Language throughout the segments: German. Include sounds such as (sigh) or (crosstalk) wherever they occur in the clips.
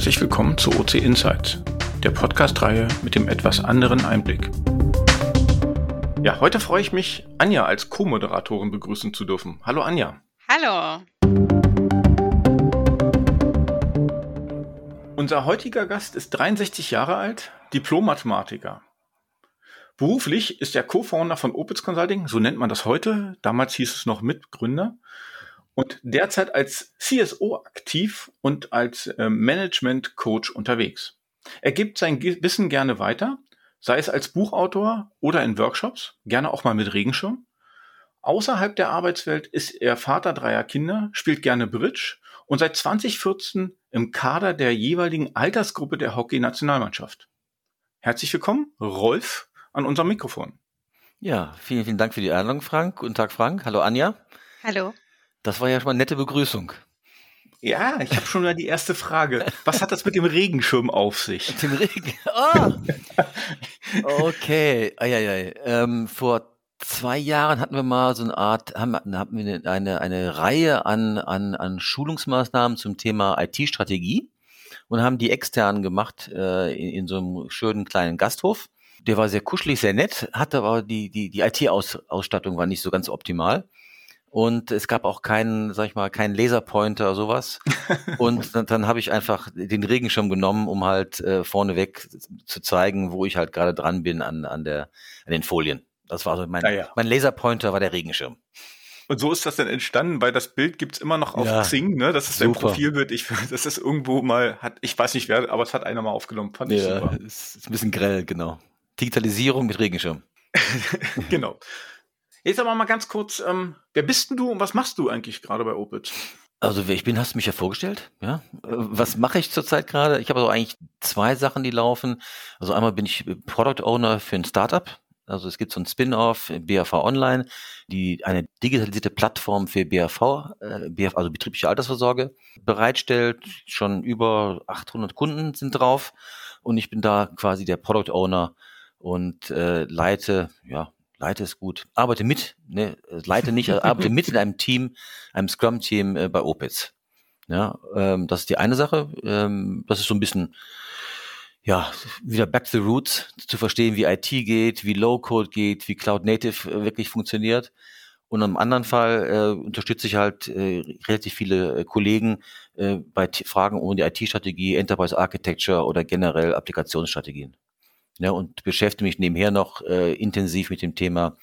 Herzlich willkommen zu OC Insights, der Podcast-Reihe mit dem etwas anderen Einblick. Ja, heute freue ich mich, Anja als Co-Moderatorin begrüßen zu dürfen. Hallo Anja. Hallo. Unser heutiger Gast ist 63 Jahre alt, Diplom-Mathematiker. Beruflich ist er Co-Founder von Opitz Consulting, so nennt man das heute. Damals hieß es noch Mitgründer und derzeit als CSO aktiv und als äh, Management Coach unterwegs. Er gibt sein Wissen gerne weiter, sei es als Buchautor oder in Workshops, gerne auch mal mit Regenschirm. Außerhalb der Arbeitswelt ist er Vater dreier Kinder, spielt gerne Bridge und seit 2014 im Kader der jeweiligen Altersgruppe der Hockey-Nationalmannschaft. Herzlich willkommen, Rolf, an unserem Mikrofon. Ja, vielen, vielen Dank für die Einladung, Frank. Guten Tag, Frank. Hallo, Anja. Hallo. Das war ja schon mal eine nette Begrüßung. Ja, ich habe schon mal die erste Frage. Was hat das mit dem Regenschirm auf sich? Mit dem Regen. Oh. (laughs) Okay. Eieiei. Ähm, vor zwei Jahren hatten wir mal so eine Art, haben, hatten wir eine, eine Reihe an, an, an Schulungsmaßnahmen zum Thema IT-Strategie und haben die extern gemacht äh, in, in so einem schönen kleinen Gasthof. Der war sehr kuschelig, sehr nett, hatte aber die, die, die IT-Ausstattung war nicht so ganz optimal und es gab auch keinen, sag ich mal, keinen Laserpointer oder sowas. (laughs) Und dann, dann habe ich einfach den Regenschirm genommen, um halt äh, vorneweg zu zeigen, wo ich halt gerade dran bin an, an, der, an den Folien. Das war so mein, ja, ja. mein Laserpointer war der Regenschirm. Und so ist das dann entstanden, weil das Bild gibt's immer noch auf ja, Xing, ne? Das ist super. ein Profilbild. Ich, (laughs) das ist irgendwo mal, hat, ich weiß nicht wer, aber es hat einer mal aufgenommen. Fand ich ja, super. Ist, ist ein bisschen grell, genau. Digitalisierung mit Regenschirm. (laughs) genau. Jetzt aber mal ganz kurz, ähm, wer bist denn du und was machst du eigentlich gerade bei Opit? Also wer ich bin, hast du mich ja vorgestellt. Ja, äh, was mache ich zurzeit gerade? Ich habe also eigentlich zwei Sachen, die laufen. Also einmal bin ich Product Owner für ein Startup. Also es gibt so ein Spin-off BAV Online, die eine digitalisierte Plattform für BAV, äh, BAV, also betriebliche Altersvorsorge, bereitstellt. Schon über 800 Kunden sind drauf und ich bin da quasi der Product Owner und äh, leite ja leite es gut, arbeite mit, ne, leite nicht, arbeite mit in einem Team, einem Scrum-Team äh, bei Opitz. Ja, ähm, das ist die eine Sache. Ähm, das ist so ein bisschen, ja, wieder back to the roots, zu verstehen, wie IT geht, wie Low-Code geht, wie Cloud Native äh, wirklich funktioniert. Und im anderen Fall äh, unterstütze ich halt äh, relativ viele äh, Kollegen äh, bei T Fragen um die IT-Strategie, Enterprise Architecture oder generell Applikationsstrategien ja, und beschäftige mich nebenher noch äh, intensiv mit dem Thema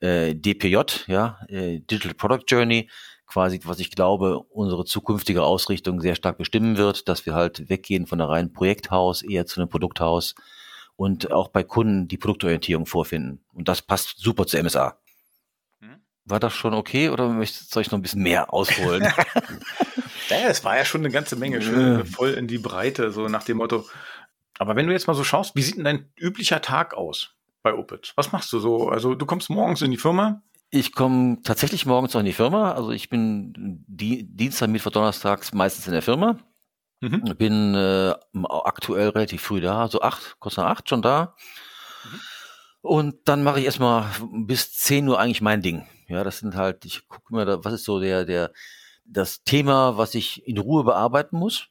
äh, DPJ, ja, äh, Digital Product Journey, quasi, was ich glaube, unsere zukünftige Ausrichtung sehr stark bestimmen wird, dass wir halt weggehen von der reinen Projekthaus eher zu einem Produkthaus und auch bei Kunden die Produktorientierung vorfinden. Und das passt super zu MSA. Hm? War das schon okay oder möchtest, soll ich noch ein bisschen mehr ausholen? (laughs) ja, es war ja schon eine ganze Menge, schön voll in die Breite, so nach dem Motto, aber wenn du jetzt mal so schaust, wie sieht denn dein üblicher Tag aus bei Opit? Was machst du so? Also du kommst morgens in die Firma? Ich komme tatsächlich morgens noch in die Firma. Also ich bin die, Dienstag, Mittwoch, Donnerstags meistens in der Firma. Mhm. Bin äh, aktuell relativ früh da, so acht, kurz nach acht schon da. Mhm. Und dann mache ich erstmal bis zehn Uhr eigentlich mein Ding. Ja, das sind halt, ich gucke mir da, was ist so der, der, das Thema, was ich in Ruhe bearbeiten muss.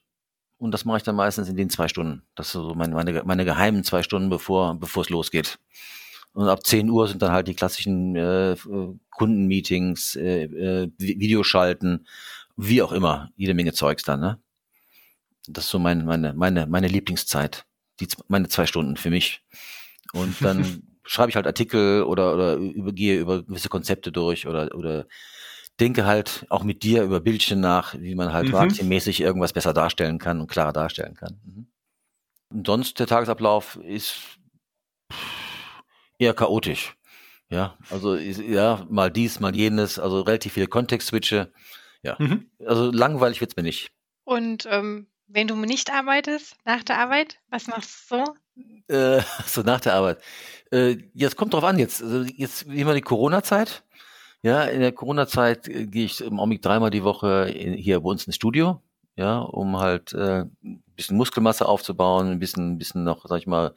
Und das mache ich dann meistens in den zwei Stunden. Das ist so meine, meine, meine geheimen zwei Stunden, bevor, bevor es losgeht. Und ab 10 Uhr sind dann halt die klassischen äh, Kundenmeetings, äh, äh, Videoschalten, wie auch immer, jede Menge Zeugs dann, ne? Das ist so meine, meine, meine, meine Lieblingszeit. Die, meine zwei Stunden für mich. Und dann (laughs) schreibe ich halt Artikel oder, oder übergehe über gewisse Konzepte durch oder, oder denke halt auch mit dir über Bildchen nach, wie man halt mhm. marketingmäßig irgendwas besser darstellen kann und klarer darstellen kann. Mhm. Und sonst der Tagesablauf ist eher chaotisch. Ja, also ja, mal dies, mal jenes, also relativ viele Kontextswitche. Ja, mhm. also langweilig wird's mir nicht. Und ähm, wenn du nicht arbeitest, nach der Arbeit, was machst du so? Äh, (laughs) so nach der Arbeit. Äh, jetzt kommt drauf an, jetzt, also jetzt immer die Corona-Zeit. Ja, in der Corona-Zeit äh, gehe ich im Augenblick dreimal die Woche in, hier bei uns ins Studio, ja, um halt äh, ein bisschen Muskelmasse aufzubauen, ein bisschen, ein bisschen noch, sag ich mal,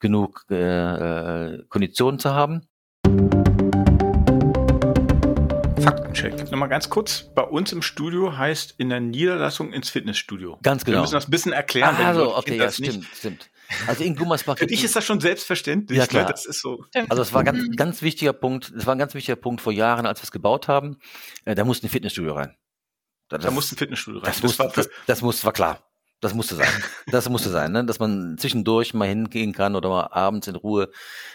genug äh, äh Konditionen zu haben. Faktencheck. Nochmal ganz kurz. Bei uns im Studio heißt in der Niederlassung ins Fitnessstudio. Ganz genau. Wir müssen das ein bisschen erklären. Ah, wenn die so, Leute okay, ja, das nicht. stimmt, stimmt. Also in Gummersbach Für dich ist das schon selbstverständlich. Ja, ne? klar. Das ist so. Also es war ganz, ganz wichtiger Punkt, es war ein ganz wichtiger Punkt vor Jahren, als wir es gebaut haben. Äh, da musste ein Fitnessstudio rein. Das, Da muss ein Fitnessstudio rein. das, muss, war das, das muss, war klar. Das musste sein. (laughs) Das musste sein, ne? dass man zwischendurch mal hingehen kann oder mal abends in Ruhe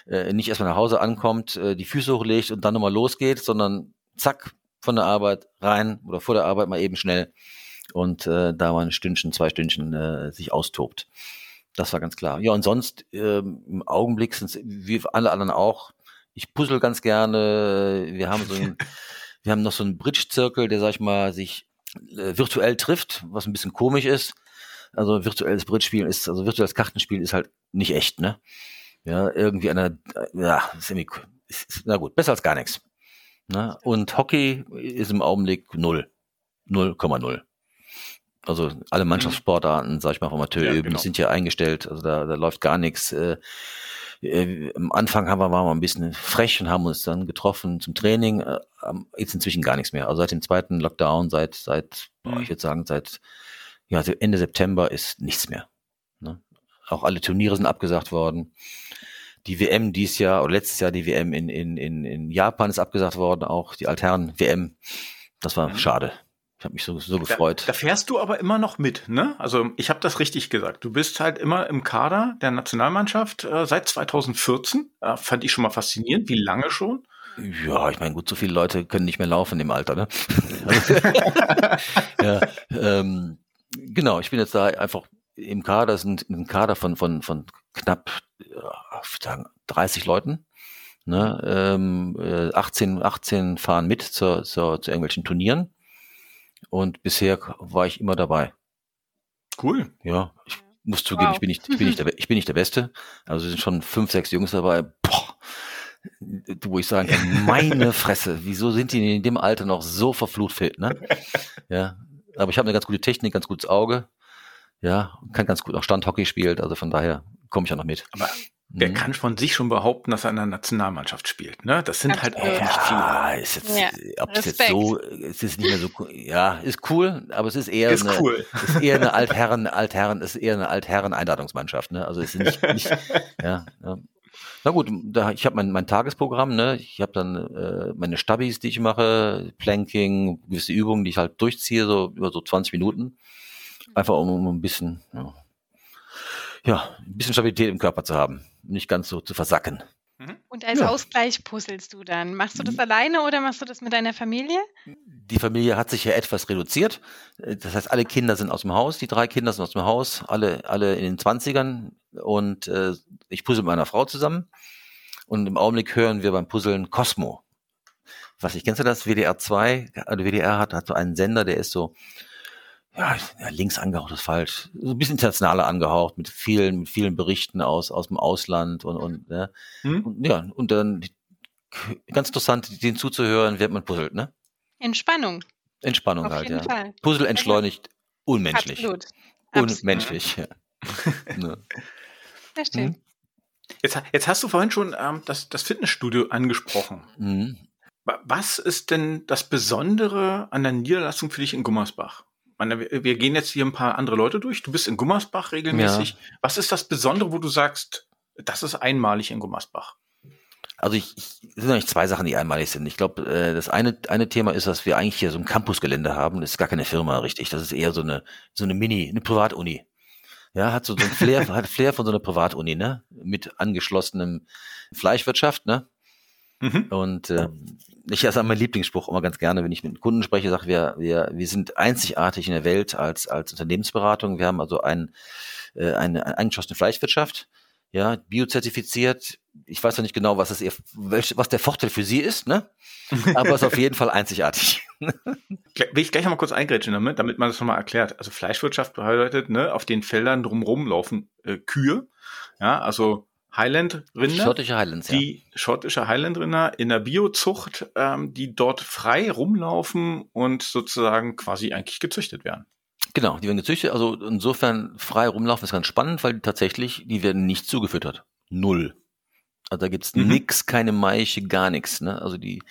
äh, nicht erstmal nach Hause ankommt, äh, die Füße hochlegt und dann nochmal losgeht, sondern zack, von der Arbeit rein oder vor der Arbeit mal eben schnell und äh, da mal ein Stündchen, zwei Stündchen äh, sich austobt. Das war ganz klar. Ja, und sonst ähm, im Augenblick sind wie alle anderen auch. Ich puzzle ganz gerne. Wir haben so ein, (laughs) wir haben noch so einen Bridge-Zirkel, der, sag ich mal, sich äh, virtuell trifft, was ein bisschen komisch ist. Also virtuelles Bridge-Spielen ist, also virtuelles Kartenspielen ist halt nicht echt, ne? Ja, irgendwie eine, äh, ja, ist irgendwie, ist, ist, na gut, besser als gar nichts. Ne? Und Hockey ist im Augenblick null. 0,0. Also alle Mannschaftssportarten, sag ich mal, auf Amateurüben, Ja, genau. sind ja eingestellt. Also da, da läuft gar nichts. Äh, äh, am Anfang haben wir, waren wir ein bisschen frech und haben uns dann getroffen zum Training. Äh, jetzt inzwischen gar nichts mehr. Also seit dem zweiten Lockdown, seit, seit, boah, Mhm. ich würde sagen, seit ja, also Ende September ist nichts mehr. Ne? Auch alle Turniere sind abgesagt worden. Die WM dies Jahr oder letztes Jahr die WM in, in, in, in Japan ist abgesagt worden, auch die Altherren-WM. Das war Mhm. schade. Ich habe mich so, so Da, gefreut. da fährst du aber immer noch mit, ne? Also ich habe das richtig gesagt. Du bist halt immer im Kader der Nationalmannschaft äh, seit 2014. Äh, fand ich schon mal faszinierend. Wie lange schon? Ja, ich meine, gut, so viele Leute können nicht mehr laufen im Alter, ne? (laughs) ja, ähm, genau, ich bin jetzt da einfach im Kader, ist ein, Kader von, von, von knapp würd sagen, 30 Leuten. Ne? Ähm, äh, 18, 18 fahren mit zur, zur, zu irgendwelchen Turnieren. Und bisher war ich immer dabei. Cool. Ja, ich muss zugeben, Wow. ich bin nicht, ich bin nicht der, ich bin nicht der Beste. Also es sind schon fünf, sechs Jungs dabei. Boah, wo ich sagen kann, (laughs) meine Fresse, wieso sind die in dem Alter noch so verflucht fit, ne? Ja, aber ich habe eine ganz gute Technik, ganz gutes Auge. Ja, kann ganz gut auch Standhockey spielt, also von daher komme ich auch noch mit. Aber der Mhm. kann von sich schon behaupten, dass er in der Nationalmannschaft spielt, ne? Das sind halt auch Absolut. nicht viele. Ja, ist jetzt, Ja, ob es jetzt so, es ist nicht mehr so, cool. ja, ist cool, aber es ist eher Ist eine, cool. ist eher eine Altherren, Altherren, ist eher eine Altherren-Einladungsmannschaft, ne? Also es ist nicht, nicht ja, ja. Na gut, da, ich habe mein, mein Tagesprogramm, ne? Ich habe dann äh, meine Stabis, die ich mache, Planking, gewisse Übungen, die ich halt durchziehe, so über so 20 Minuten. Einfach um, um ein bisschen, ja, ja, ein bisschen Stabilität im Körper zu haben, nicht ganz so zu versacken. Und als Ja. Ausgleich puzzelst du dann. Machst du das alleine oder machst du das mit deiner Familie? Die Familie hat sich ja etwas reduziert. Äh, Das heißt, alle Kinder sind aus dem Haus, die drei Kinder sind aus dem Haus, alle, alle in den Zwanzigern und äh, ich puzzle mit meiner Frau zusammen. Und im Augenblick hören wir beim Puzzeln Cosmo. Was ich kennst du das? WDR 2, also WDR hat, hat so einen Sender, der ist so, ja, ja, links angehaucht ist falsch, so ein bisschen internationaler angehaucht, mit vielen, mit vielen Berichten aus, aus dem Ausland und, und, ne? Hm? und ja, und dann ganz interessant, denen zuzuhören, während man puzzelt, ne? Entspannung. Entspannung Auf halt, jeden ja. Fall. Puzzle entschleunigt, unmenschlich. Absolut. Absolut. Unmenschlich. Ja. (laughs) Ne. Sehr schön. Hm? Jetzt, jetzt hast du vorhin schon ähm, das, das Fitnessstudio angesprochen. Mhm. Wa- Was ist denn das Besondere an der Niederlassung für dich in Gummersbach? Meine, wir, gehen jetzt hier ein paar andere Leute durch. Du bist in Gummersbach regelmäßig. Was ist das Besondere, wo du sagst, das ist einmalig in Gummersbach? Also ich, ich es sind eigentlich zwei Sachen, die einmalig sind. Ich glaube, äh, das eine, eine Thema ist, dass wir eigentlich hier so ein Campusgelände haben. Das ist gar keine Firma, richtig. Das ist eher so eine, so eine Mini, eine Privatuni. Ja, hat so, so ein Flair, (laughs) hat Flair von so einer Privatuni, ne? Mit angeschlossenem Fleischwirtschaft, ne? Mhm. Und äh, ich also mein Lieblingsspruch immer ganz gerne, wenn ich mit Kunden spreche, sage wir, wir, wir sind einzigartig in der Welt als, als Unternehmensberatung. Wir haben also ein, äh, eine, eine eingeschossene Fleischwirtschaft, ja, biozertifiziert. Ich weiß noch nicht genau, was es ihr, welch, was der Vorteil für Sie ist, ne? (laughs) Aber es ist auf jeden Fall einzigartig. Will ich gleich noch mal kurz eingrätschen damit, damit man das nochmal erklärt. Also Fleischwirtschaft bedeutet, ne, auf den Feldern drumherum laufen äh, Kühe, ja, also Highland-Rinder. Schottische Highlands, ja. die schottische Highland-Rinder in der Biozucht, ähm, die dort frei rumlaufen und sozusagen quasi eigentlich gezüchtet werden. Genau, die werden gezüchtet. Also insofern frei rumlaufen ist ganz spannend, weil tatsächlich, die werden nicht zugefüttert. Null. Also da gibt's Mhm. nix, keine Maische, gar nichts. Ne? Also die,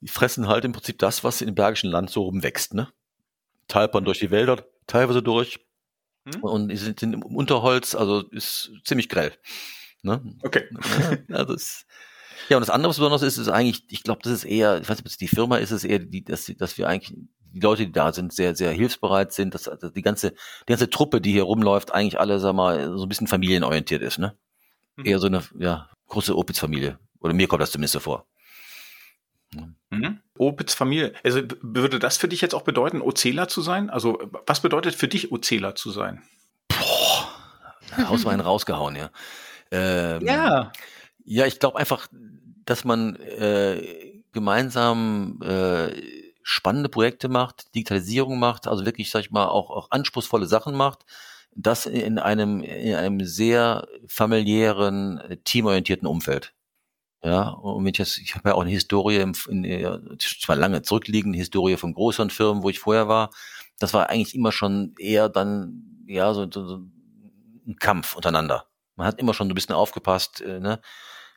die fressen halt im Prinzip das, was im Bergischen Land so rumwächst, ne? Talpern durch die Wälder, teilweise durch. Hm? Und die sind, sind im Unterholz, also ist ziemlich grell. Ne? Okay. (laughs) Ja, das, ja, und das andere, was besonders ist, ist eigentlich, ich glaube, das ist eher, ich weiß nicht, ob es die Firma ist, es eher, die, dass, dass wir eigentlich, die Leute, die da sind, sehr, sehr hilfsbereit sind, dass, dass die ganze, die ganze Truppe, die hier rumläuft, eigentlich alle, sag mal, so ein bisschen familienorientiert ist, ne? Mhm. Eher so eine, ja, große Opitz-Familie. Oder mir kommt das zumindest so vor. Mhm. Opitz Familie. Also würde das für dich jetzt auch bedeuten, Ozela zu sein? Also was bedeutet für dich Ozela zu sein? Boah, Hauswein (laughs) rausgehauen, ja. Ähm, ja. Ja, ich glaube einfach, dass man äh, gemeinsam äh, spannende Projekte macht, Digitalisierung macht, also wirklich, sag ich mal, auch, auch anspruchsvolle Sachen macht, das in einem, in einem sehr familiären, teamorientierten Umfeld. Ja, und wenn ich jetzt, ich habe ja auch eine Historie, in, in, zwar lange zurückliegende Historie von größeren Firmen, wo ich vorher war. Das war eigentlich immer schon eher dann, ja, so, so, so ein Kampf untereinander. Man hat immer schon so ein bisschen aufgepasst, äh, ne?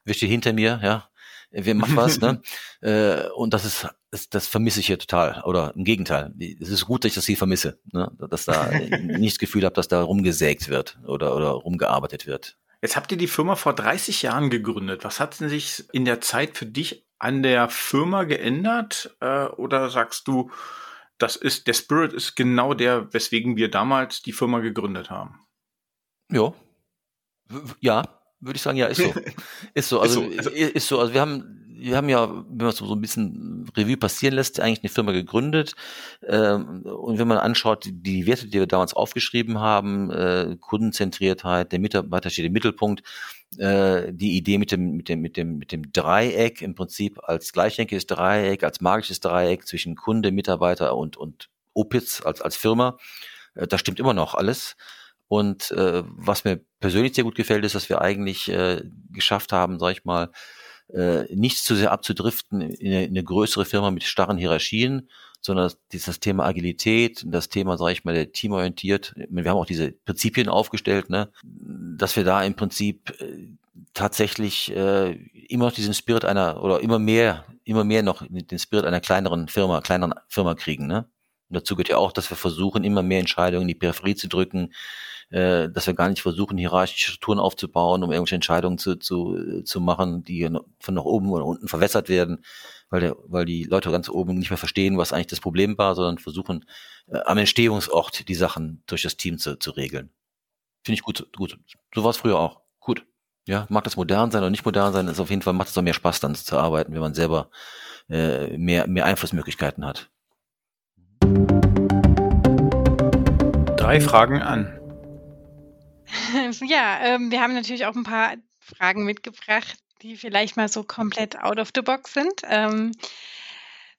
Steht hinter mir, ja? Wer macht was, ne? (laughs) Äh, und das ist, das, das vermisse ich hier total. Oder im Gegenteil. Es ist gut, dass ich das hier vermisse, ne? Dass da (laughs) nicht das Gefühl habe, dass da rumgesägt wird oder, oder rumgearbeitet wird. Jetzt habt ihr die Firma vor 30 Jahren gegründet. Was hat denn sich in der Zeit für dich an der Firma geändert? Äh, oder sagst du, das ist, der Spirit ist genau der, weswegen wir damals die Firma gegründet haben? Ja. Ja, würde ich sagen, ja, ist so. (laughs) ist so. Also, ist so. Also, ist so. Also wir haben wir haben ja, wenn man so, so ein bisschen Revue passieren lässt, eigentlich eine Firma gegründet. Ähm, und wenn man anschaut, die Werte, die wir damals aufgeschrieben haben, äh, Kundenzentriertheit, der Mitarbeiter steht im Mittelpunkt, äh, die Idee mit dem, mit dem, mit dem, mit dem Dreieck im Prinzip als gleichdenkiges Dreieck, als magisches Dreieck zwischen Kunde, Mitarbeiter und, und Opitz als, als Firma, äh, das stimmt immer noch alles. Und äh, was mir persönlich sehr gut gefällt, ist, dass wir eigentlich äh, geschafft haben, sag ich mal, äh, nicht zu sehr abzudriften in eine, in eine größere Firma mit starren Hierarchien, sondern dieses Thema Agilität, das Thema, sage ich mal, der teamorientiert. Wir haben auch diese Prinzipien aufgestellt, ne, dass wir da im Prinzip äh, tatsächlich äh, immer noch diesen Spirit einer oder immer mehr, immer mehr noch den Spirit einer kleineren Firma, kleineren Firma kriegen. Ne? Und dazu gehört ja auch, dass wir versuchen, immer mehr Entscheidungen in die Peripherie zu drücken, äh, dass wir gar nicht versuchen, hierarchische Strukturen aufzubauen, um irgendwelche Entscheidungen zu, zu, zu machen, die von nach oben oder unten verwässert werden, weil, der, weil die Leute ganz oben nicht mehr verstehen, was eigentlich das Problem war, sondern versuchen, äh, am Entstehungsort die Sachen durch das Team zu, zu regeln. Finde ich gut, gut. So war es früher auch. Gut. Ja, mag das modern sein oder nicht modern sein, ist auf jeden Fall macht es auch mehr Spaß, dann zu arbeiten, wenn man selber äh, mehr, mehr Einflussmöglichkeiten hat. Drei Fragen an. (laughs) Ja, ähm, wir haben natürlich auch ein paar Fragen mitgebracht, die vielleicht mal so komplett out of the box sind. Ähm,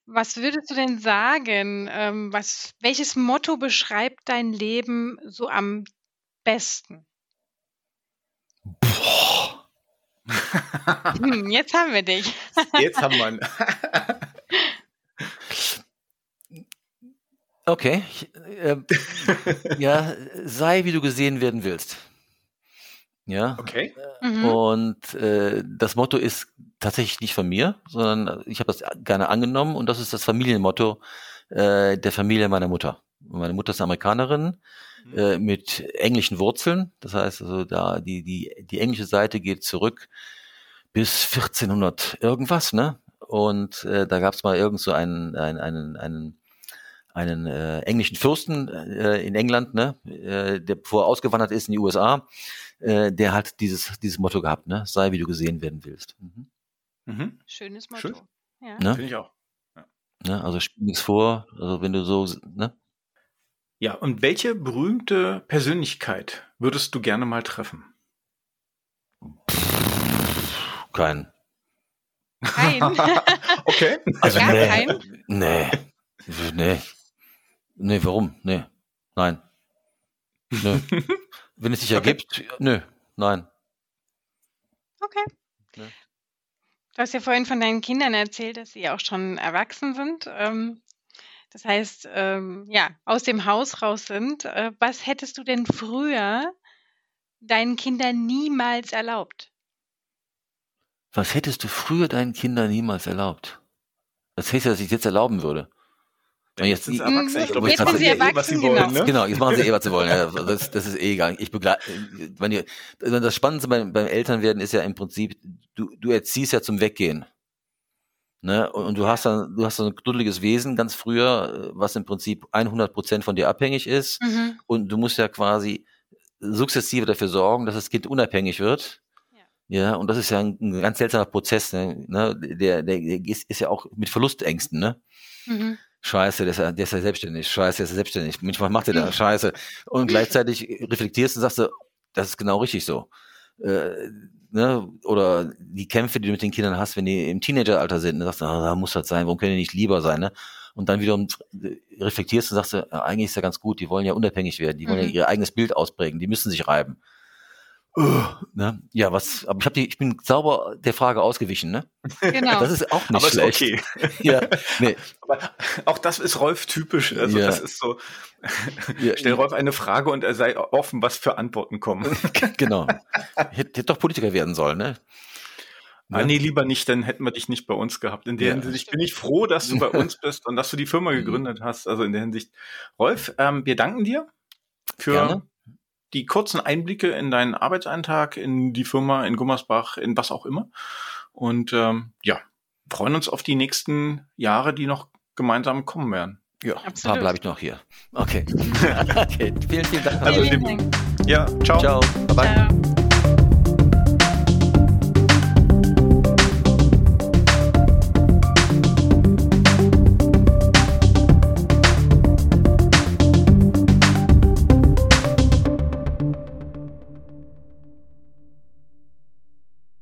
was würdest du denn sagen? Ähm, was, welches Motto beschreibt dein Leben so am besten? Boah. Hm, jetzt haben wir dich. Jetzt haben wir ihn. (laughs) Okay. Äh, (laughs) ja, sei wie du gesehen werden willst. Ja. Okay. Mhm. Und äh, das Motto ist tatsächlich nicht von mir, sondern ich habe das gerne angenommen und das ist das Familienmotto äh, der Familie meiner Mutter. Meine Mutter ist Amerikanerin mhm. äh, mit englischen Wurzeln. Das heißt, also da die die die englische Seite geht zurück bis 1400 irgendwas, ne? Und äh, da gab es mal irgend so einen einen einen, einen einen äh, englischen Fürsten äh, in England, ne, äh, der vorher ausgewandert ist in die USA, äh, der hat dieses, dieses Motto gehabt, ne? Sei wie du gesehen werden willst. Mhm. Mhm. Schönes Motto. Schön. Ja. Ne? Finde ich auch. Ja. Ne? Also spiel nichts vor, also wenn du so, ne? Ja, und welche berühmte Persönlichkeit würdest du gerne mal treffen? Kein. Kein. (laughs) okay. Also Gar nee, kein? Nee. Nee. Nee, warum? Nee. Nein. Nö. (laughs) Wenn es sich okay. ergibt, nö, nein. Okay. Ja. Du hast ja vorhin von deinen Kindern erzählt, dass sie auch schon erwachsen sind. Ähm, das heißt, ähm, ja, aus dem Haus raus sind. Äh, was hättest du denn früher deinen Kindern niemals erlaubt? Was hättest du früher deinen Kindern niemals erlaubt? Das heißt ja, dass ich jetzt erlauben würde. Ja, jetzt sind sie erwachsen. Ich glaube, jetzt, jetzt machen sie eh, erwachsen, was sie genau. wollen. Ne? Genau, jetzt machen sie eh, was sie wollen. Ja, (laughs) das, das ist eh egal. Ich begleite, wenn ihr, das Spannendste beim, beim Elternwerden ist ja im Prinzip, du, du erziehst ja zum Weggehen. Ne? Und, und du hast dann, du hast so ein duddeliges Wesen ganz früher, was im Prinzip 100 Prozent von dir abhängig ist. Mhm. Und du musst ja quasi sukzessive dafür sorgen, dass das Kind unabhängig wird. Ja, ja und das ist ja ein, ein ganz seltsamer Prozess. Ne? Der, der, der ist, ist ja auch mit Verlustängsten. Ne? Mhm. Scheiße, der ist, ja, der ist ja selbstständig. Scheiße, der ist ja selbstständig. Manchmal macht er da Scheiße. Und gleichzeitig reflektierst und sagst du, das ist genau richtig so. Äh, ne, oder die Kämpfe, die du mit den Kindern hast, wenn die im Teenageralter sind, ne, sagst du, ah, da muss das sein, warum können die nicht lieber sein, ne? Und dann wiederum reflektierst und sagst du, ja, eigentlich ist ja ganz gut, die wollen ja unabhängig werden, die wollen ja mhm. ihr eigenes Bild ausprägen, die müssen sich reiben. Uh, ne? Ja, was, aber ich habe die, ich bin sauber der Frage ausgewichen, ne? Genau. Das ist auch nicht aber schlecht. Ist okay. (laughs) ja, nee. Aber auch das ist Rolf typisch. Also ja. das ist so. Ja, stell Rolf eine Frage und er sei offen, was für Antworten kommen. (laughs) genau. Hätte, hätte doch Politiker werden sollen, ne? Ah, nee, lieber nicht, dann hätten wir dich nicht bei uns gehabt. In der ja, Hinsicht bin ich froh, dass du bei (laughs) uns bist und dass du die Firma mhm. gegründet hast. Also in der Hinsicht. Rolf, ähm, wir danken dir für Gerne die kurzen Einblicke in deinen Arbeitseintrag, in die Firma, in Gummersbach, in was auch immer. Und ähm, ja, freuen uns auf die nächsten Jahre, die noch gemeinsam kommen werden. Ja, ein paar bleibe ich noch hier. Okay. (laughs) okay. Vielen, vielen Dank. Also, vielen Dank. Ja, ciao. Ciao. Bye bye. Ciao.